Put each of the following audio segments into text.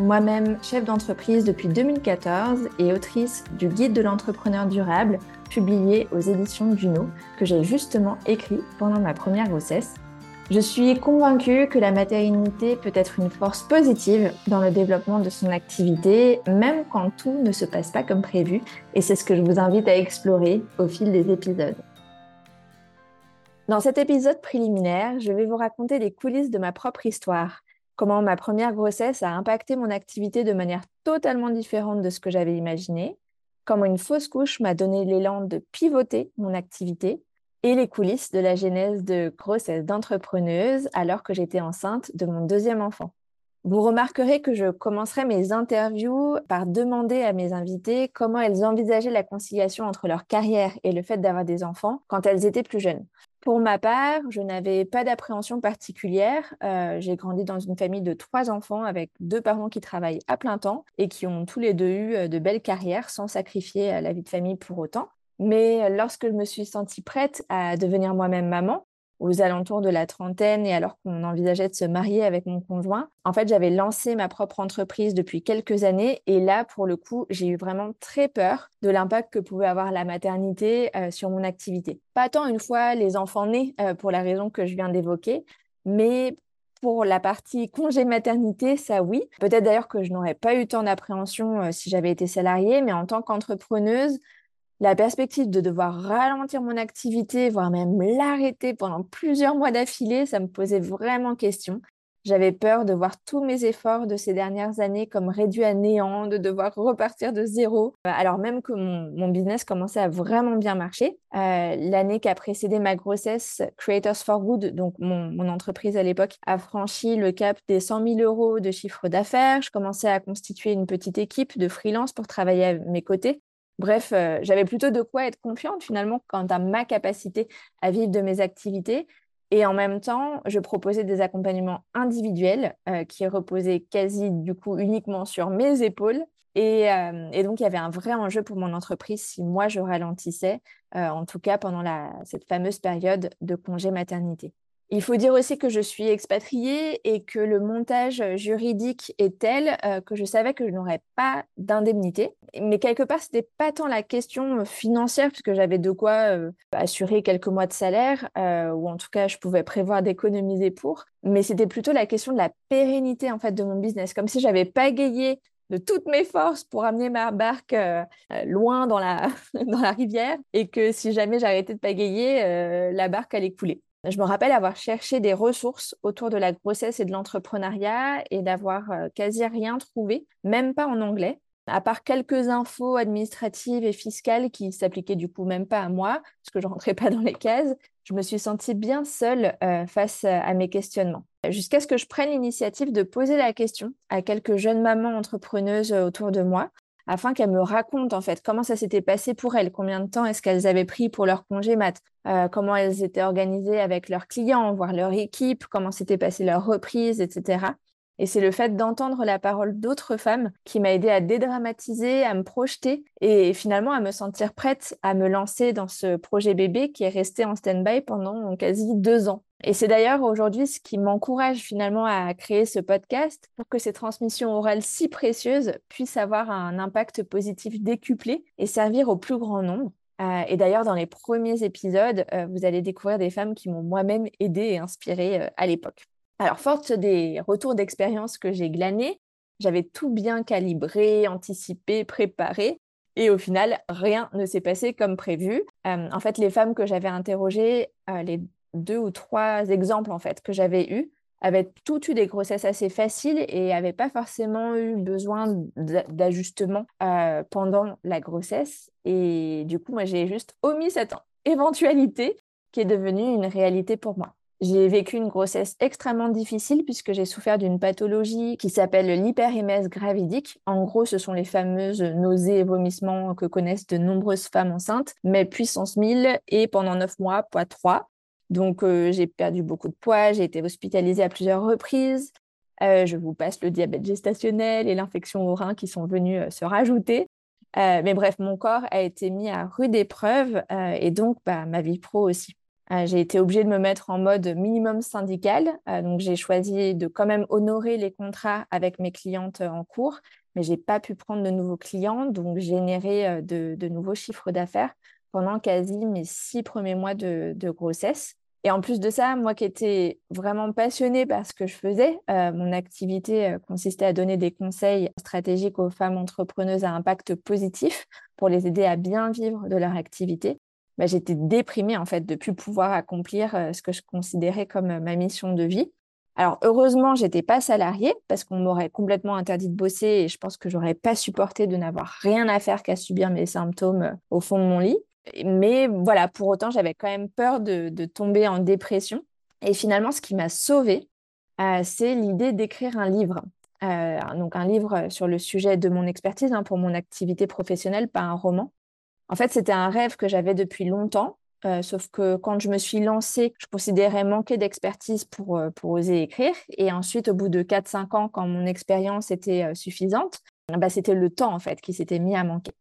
moi-même chef d'entreprise depuis 2014 et autrice du Guide de l'entrepreneur durable, publié aux éditions Juno, que j'ai justement écrit pendant ma première grossesse. Je suis convaincue que la maternité peut être une force positive dans le développement de son activité, même quand tout ne se passe pas comme prévu, et c'est ce que je vous invite à explorer au fil des épisodes. Dans cet épisode préliminaire, je vais vous raconter les coulisses de ma propre histoire, comment ma première grossesse a impacté mon activité de manière totalement différente de ce que j'avais imaginé, comment une fausse couche m'a donné l'élan de pivoter mon activité et les coulisses de la genèse de grossesse d'entrepreneuse alors que j'étais enceinte de mon deuxième enfant. Vous remarquerez que je commencerai mes interviews par demander à mes invités comment elles envisageaient la conciliation entre leur carrière et le fait d'avoir des enfants quand elles étaient plus jeunes. Pour ma part, je n'avais pas d'appréhension particulière. Euh, j'ai grandi dans une famille de trois enfants avec deux parents qui travaillent à plein temps et qui ont tous les deux eu euh, de belles carrières sans sacrifier la vie de famille pour autant. Mais lorsque je me suis sentie prête à devenir moi-même maman, aux alentours de la trentaine et alors qu'on envisageait de se marier avec mon conjoint, en fait, j'avais lancé ma propre entreprise depuis quelques années et là, pour le coup, j'ai eu vraiment très peur de l'impact que pouvait avoir la maternité euh, sur mon activité. Pas tant une fois les enfants nés, euh, pour la raison que je viens d'évoquer, mais pour la partie congé maternité, ça oui. Peut-être d'ailleurs que je n'aurais pas eu tant d'appréhension euh, si j'avais été salariée, mais en tant qu'entrepreneuse, la perspective de devoir ralentir mon activité, voire même l'arrêter pendant plusieurs mois d'affilée, ça me posait vraiment question. J'avais peur de voir tous mes efforts de ces dernières années comme réduits à néant, de devoir repartir de zéro, euh, alors même que mon, business commençait à vraiment bien marcher. Euh, l'année qui a précédé ma grossesse, Creators for Good, donc mon, mon entreprise à l'époque, a franchi le cap des 100 000 euros de chiffre d'affaires. Je commençais à constituer une petite équipe de freelance pour travailler à mes côtés. Bref, euh, j'avais plutôt de quoi être confiante finalement quant à ma capacité à vivre de mes activités. Et en même temps, je proposais des accompagnements individuels euh, qui reposaient quasi du coup uniquement sur mes épaules. Et, euh, donc, il y avait un vrai enjeu pour mon entreprise si moi, je ralentissais, en tout cas pendant cette fameuse période de congé maternité. Il faut dire aussi que je suis expatriée et que le montage juridique est tel euh, que je savais que je n'aurais pas d'indemnité. Mais quelque part, ce n'était pas tant la question financière, puisque j'avais de quoi euh, assurer quelques mois de salaire, euh, ou en tout cas, je pouvais prévoir d'économiser pour. Mais c'était plutôt la question de la pérennité en fait de mon business, comme si j'avais pagayé de toutes mes forces pour amener ma barque loin dans la, dans la rivière et que si jamais j'arrêtais de pagayer, la barque allait couler. Je me rappelle avoir cherché des ressources autour de la grossesse et de l'entrepreneuriat et d'avoir euh, quasi rien trouvé, même pas en anglais, à part quelques infos administratives et fiscales qui s'appliquaient du coup même pas à moi, parce que je rentrais pas dans les cases. Je me suis sentie bien seule euh, face à mes questionnements. Jusqu'à ce que je prenne l'initiative de poser la question à quelques jeunes mamans entrepreneuses euh, autour de moi afin qu'elles me racontent en fait comment ça s'était passé pour elles, combien de temps est-ce qu'elles avaient pris pour leur congé mat, euh, comment elles étaient organisées avec leurs clients, voire leur équipe, comment s'était passée leur reprise, etc. Et c'est le fait d'entendre la parole d'autres femmes qui m'a aidé à dédramatiser, à me projeter et finalement à me sentir prête à me lancer dans ce projet bébé qui est resté en stand-by pendant quasi deux ans. Et c'est d'ailleurs aujourd'hui ce qui m'encourage finalement à créer ce podcast pour que ces transmissions orales si précieuses puissent avoir un impact positif décuplé et servir au plus grand nombre. Euh, et d'ailleurs, dans les premiers épisodes, euh, vous allez découvrir des femmes qui m'ont moi-même aidée et inspirée euh, à l'époque. Alors, forte des retours d'expérience que j'ai glanés, j'avais tout bien calibré, anticipé, préparé. Et au final, rien ne s'est passé comme prévu. en fait, les femmes que j'avais interrogées, les deux ou trois exemples en fait que j'avais eus avaient toutes eu des grossesses assez faciles et n'avaient pas forcément eu besoin d'ajustement euh, pendant la grossesse. Et du coup, moi, j'ai juste omis cette éventualité qui est devenue une réalité pour moi. J'ai vécu une grossesse extrêmement difficile puisque j'ai souffert d'une pathologie qui s'appelle l'hyperémèse gravidique. En gros, ce sont les fameuses nausées et vomissements que connaissent de nombreuses femmes enceintes, mais puissance 1000 et pendant 9 mois, poids 3. Donc, euh, j'ai perdu beaucoup de poids, j'ai été hospitalisée à plusieurs reprises. Euh, je vous passe le diabète gestationnel et l'infection au rein qui sont venus euh, se rajouter. mais bref, mon corps a été mis à rude épreuve et donc bah, ma vie pro aussi. J'ai été obligée de me mettre en mode minimum syndical. Donc, j'ai choisi de quand même honorer les contrats avec mes clientes en cours, mais je n'ai pas pu prendre de nouveaux clients, donc générer de, nouveaux chiffres d'affaires pendant quasi mes six premiers mois de, grossesse. Et en plus de ça, moi qui étais vraiment passionnée par ce que je faisais, mon activité consistait à donner des conseils stratégiques aux femmes entrepreneuses à impact positif pour les aider à bien vivre de leur activité. Bah, j'étais déprimée en fait de plus pouvoir accomplir euh, ce que je considérais comme euh, ma mission de vie. Alors heureusement, j'étais pas salariée parce qu'on m'aurait complètement interdit de bosser et je pense que j'aurais pas supporté de n'avoir rien à faire qu'à subir mes symptômes euh, au fond de mon lit. Mais voilà, pour autant, j'avais quand même peur de, tomber en dépression. Et finalement, ce qui m'a sauvée, c'est l'idée d'écrire un livre. donc un livre sur le sujet de mon expertise hein, pour mon activité professionnelle, pas un roman. En fait, c'était un rêve que j'avais depuis longtemps. Euh, sauf que quand je me suis lancée, je considérais manquer d'expertise pour, euh, oser écrire. Et ensuite, au bout de 4-5 ans, quand mon expérience était euh, suffisante, bah, c'était le temps en fait qui s'était mis à manquer.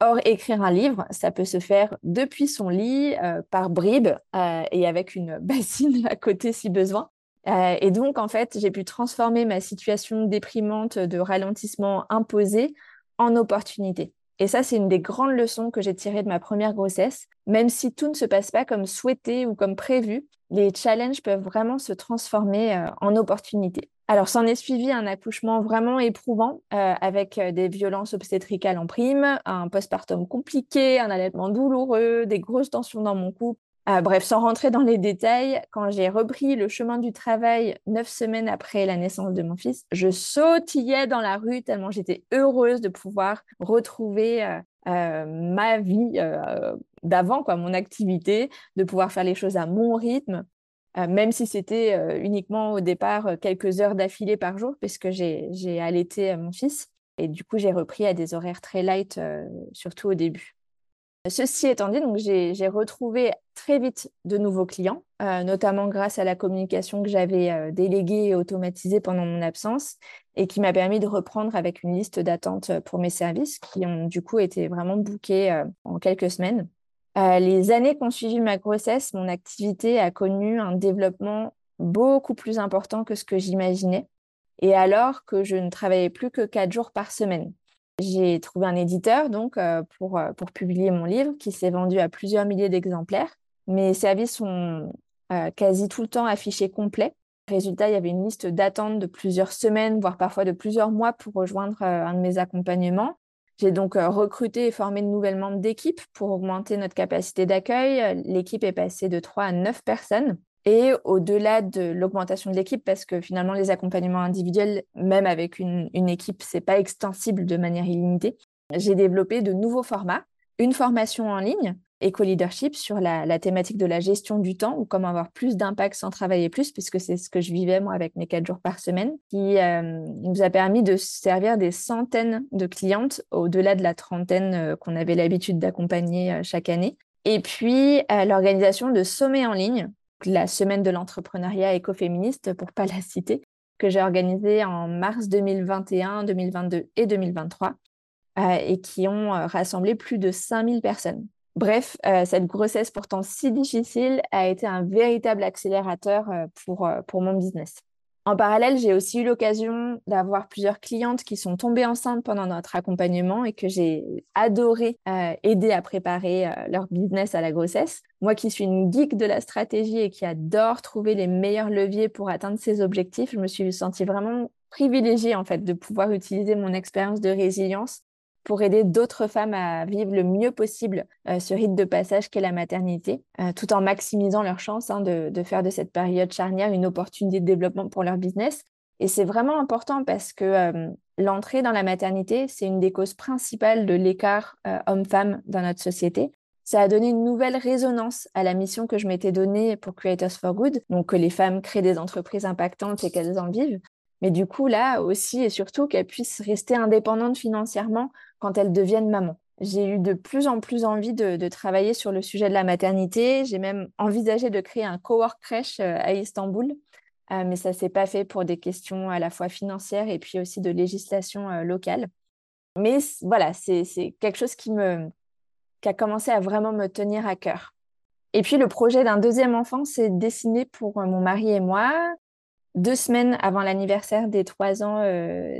Or, écrire un livre, ça peut se faire depuis son lit, par bribes et avec une bassine à côté si besoin. et donc, en fait, j'ai pu transformer ma situation déprimante de ralentissement imposé en opportunité. Et ça, c'est une des grandes leçons que j'ai tirées de ma première grossesse. Même si tout ne se passe pas comme souhaité ou comme prévu, les challenges peuvent vraiment se transformer euh, en opportunités. Alors, s'en est suivi un accouchement vraiment éprouvant euh, avec euh, des violences obstétricales en prime, un postpartum compliqué, un allaitement douloureux, des grosses tensions dans mon couple, ah, bref, sans rentrer dans les détails, quand j'ai repris le chemin du travail neuf semaines après la naissance de mon fils, je sautillais dans la rue tellement j'étais heureuse de pouvoir retrouver euh, euh, ma vie euh, d'avant, quoi, mon activité, de pouvoir faire les choses à mon rythme, même si c'était uniquement au départ quelques heures d'affilée par jour, puisque j'ai allaité mon fils. Et du coup, j'ai repris à des horaires très light, surtout au début. Ceci étant dit, j'ai retrouvé très vite de nouveaux clients, euh, notamment grâce à la communication que j'avais euh, déléguée et automatisée pendant mon absence et qui m'a permis de reprendre avec une liste d'attente pour mes services qui ont du coup été vraiment bookés euh, en quelques semaines. Les années qui ont suivi ma grossesse, mon activité a connu un développement beaucoup plus important que ce que j'imaginais et alors que je ne travaillais plus que quatre jours par semaine. J'ai trouvé un éditeur donc euh, pour, euh, pour publier mon livre qui s'est vendu à plusieurs milliers d'exemplaires. Mes services sont euh, quasi tout le temps affichés complets. Résultat, il y avait une liste d'attente de plusieurs semaines, voire parfois de plusieurs mois pour rejoindre un de mes accompagnements. J'ai donc recruté et formé de nouvelles membres d'équipe pour augmenter notre capacité d'accueil. L'équipe est passée de 3 à 9 personnes. Et au-delà de l'augmentation de l'équipe, parce que finalement, les accompagnements individuels, même avec une, équipe, ce n'est pas extensible de manière illimitée, j'ai développé de nouveaux formats, une formation en ligne, éco-leadership, sur la, thématique de la gestion du temps ou comment avoir plus d'impact sans travailler plus, puisque c'est ce que je vivais moi avec mes quatre jours par semaine, qui euh, nous a permis de servir des centaines de clientes au-delà de la trentaine euh, qu'on avait l'habitude d'accompagner euh, chaque année. Et puis, l'organisation de sommets en ligne la semaine de l'entrepreneuriat écoféministe, pour pas la citer, que j'ai organisée en mars 2021, 2022 et 2023, euh, et qui ont rassemblé plus de 5000 personnes. Bref, euh, cette grossesse pourtant si difficile a été un véritable accélérateur pour, pour mon business. En parallèle, j'ai aussi eu l'occasion d'avoir plusieurs clientes qui sont tombées enceintes pendant notre accompagnement et que j'ai adoré euh, aider à préparer euh, leur business à la grossesse. Moi qui suis une geek de la stratégie et qui adore trouver les meilleurs leviers pour atteindre ses objectifs, je me suis sentie vraiment privilégiée en fait de pouvoir utiliser mon expérience de résilience pour aider d'autres femmes à vivre le mieux possible euh, ce rite de passage qu'est la maternité, euh, tout en maximisant leurs chances hein, de, faire de cette période charnière une opportunité de développement pour leur business. Et c'est vraiment important parce que euh, l'entrée dans la maternité, c'est une des causes principales de l'écart homme-femme dans notre société. ça a donné une nouvelle résonance à la mission que je m'étais donnée pour Creators for Good, donc que les femmes créent des entreprises impactantes et qu'elles en vivent. Mais du coup, là aussi et surtout qu'elles puissent rester indépendantes financièrement quand elles deviennent mamans. J'ai eu de plus en plus envie de, travailler sur le sujet de la maternité. J'ai même envisagé de créer un cowork crèche euh, à Istanbul, euh, mais ça ne s'est pas fait pour des questions à la fois financières et puis aussi de législation euh, locale. Mais voilà, c'est quelque chose qui, me, qui a commencé à vraiment me tenir à cœur. Et puis le projet d'un deuxième enfant s'est dessiné pour mon mari et moi. Deux semaines avant l'anniversaire des trois ans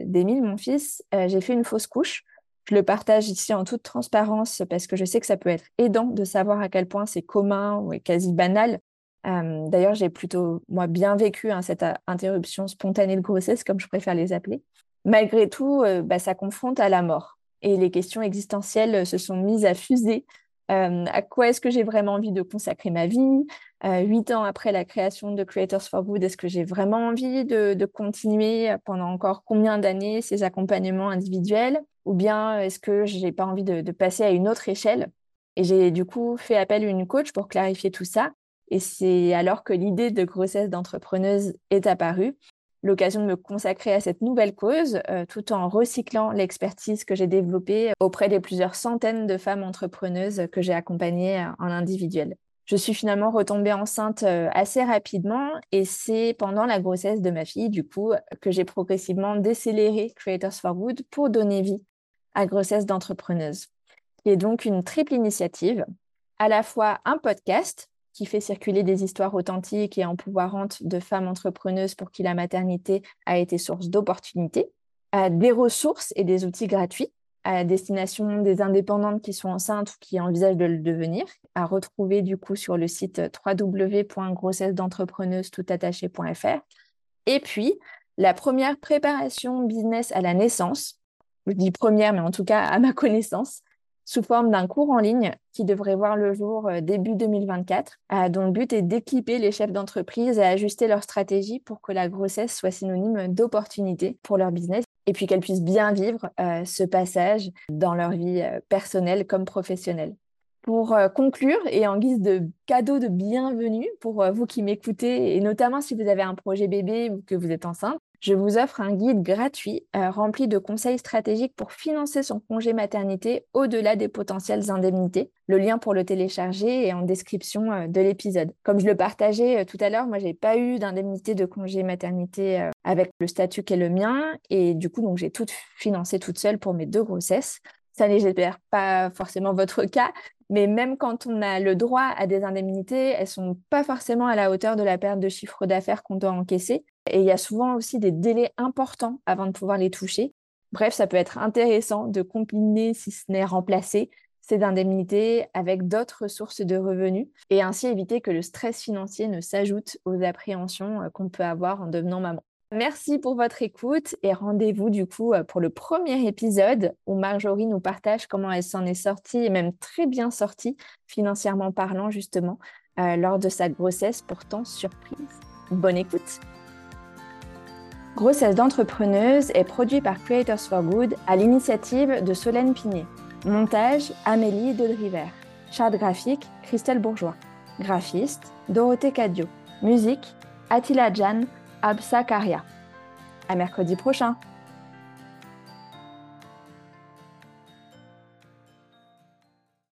d'Émile, mon fils, j'ai fait une fausse couche. Je le partage ici en toute transparence parce que je sais que ça peut être aidant de savoir à quel point c'est commun ou quasi banal. Euh, d'ailleurs, j'ai plutôt, moi, bien vécu hein, cette euh, interruption spontanée de grossesse, comme je préfère les appeler. Malgré tout, euh, bah, ça confronte à la mort. Et les questions existentielles se sont mises à fuser. à quoi est-ce que j'ai vraiment envie de consacrer ma vie? Huit ans après la création de Creators for Good, est-ce que j'ai vraiment envie de, de continuer pendant encore combien d'années ces accompagnements individuels? Ou bien est-ce que j'ai pas envie de, passer à une autre échelle? Et j'ai du coup fait appel à une coach pour clarifier tout ça. Et c'est alors que l'idée de grossesse d'entrepreneuse est apparue, l'occasion de me consacrer à cette nouvelle cause, euh, tout en recyclant l'expertise que j'ai développée auprès des plusieurs centaines de femmes entrepreneuses que j'ai accompagnées en individuel. Je suis finalement retombée enceinte euh, assez rapidement et c'est pendant la grossesse de ma fille, du coup, que j'ai progressivement décéléré Creators for Good pour donner vie à grossesse d'entrepreneuse, qui est donc une triple initiative, à la fois un podcast qui fait circuler des histoires authentiques et empouvoirantes de femmes entrepreneuses pour qui la maternité a été source d'opportunités, des ressources et des outils gratuits à destination des indépendantes qui sont enceintes ou qui envisagent de le devenir, à retrouver du coup sur le site www.grossesse-d'entrepreneuse-toutattaché.fr. Et puis, la première préparation business à la naissance, je dis première, mais en tout cas à ma connaissance, sous forme d'un cours en ligne qui devrait voir le jour euh, début 2024, euh, dont le but est d'équiper les chefs d'entreprise à ajuster leur stratégie pour que la grossesse soit synonyme d'opportunité pour leur business et puis qu'elles puissent bien vivre euh, ce passage dans leur vie personnelle comme professionnelle. Pour conclure, et en guise de cadeau de bienvenue pour vous qui m'écoutez, et notamment si vous avez un projet bébé ou que vous êtes enceinte, je vous offre un guide gratuit euh, rempli de conseils stratégiques pour financer son congé maternité au-delà des potentielles indemnités. Le lien pour le télécharger est en description euh, de l'épisode. Comme je le partageais euh, tout à l'heure, moi, j'ai pas eu d'indemnité de congé maternité avec le statut qui est le mien et du coup, j'ai tout financé toute seule pour mes deux grossesses. Ça n'est, j'espère, pas forcément votre cas, mais même quand on a le droit à des indemnités, elles sont pas forcément à la hauteur de la perte de chiffre d'affaires qu'on doit encaisser. Et il y a souvent aussi des délais importants avant de pouvoir les toucher. Bref, ça peut être intéressant de combiner, si ce n'est remplacer, ces indemnités avec d'autres sources de revenus et ainsi éviter que le stress financier ne s'ajoute aux appréhensions euh, qu'on peut avoir en devenant maman. Merci pour votre écoute et rendez-vous du coup euh, pour le premier épisode où Marjorie nous partage comment elle s'en est sortie et même très bien sortie financièrement parlant justement euh, lors de sa grossesse pourtant surprise. Bonne écoute Grossesse d'entrepreneuse est produit par Creators for Good à l'initiative de Solène Pinet. Montage Amélie Dodriver. Charte graphique Christelle Bourgeois. Graphiste Dorothée Cadio. Musique Attila Jan Absa Karia. À mercredi prochain!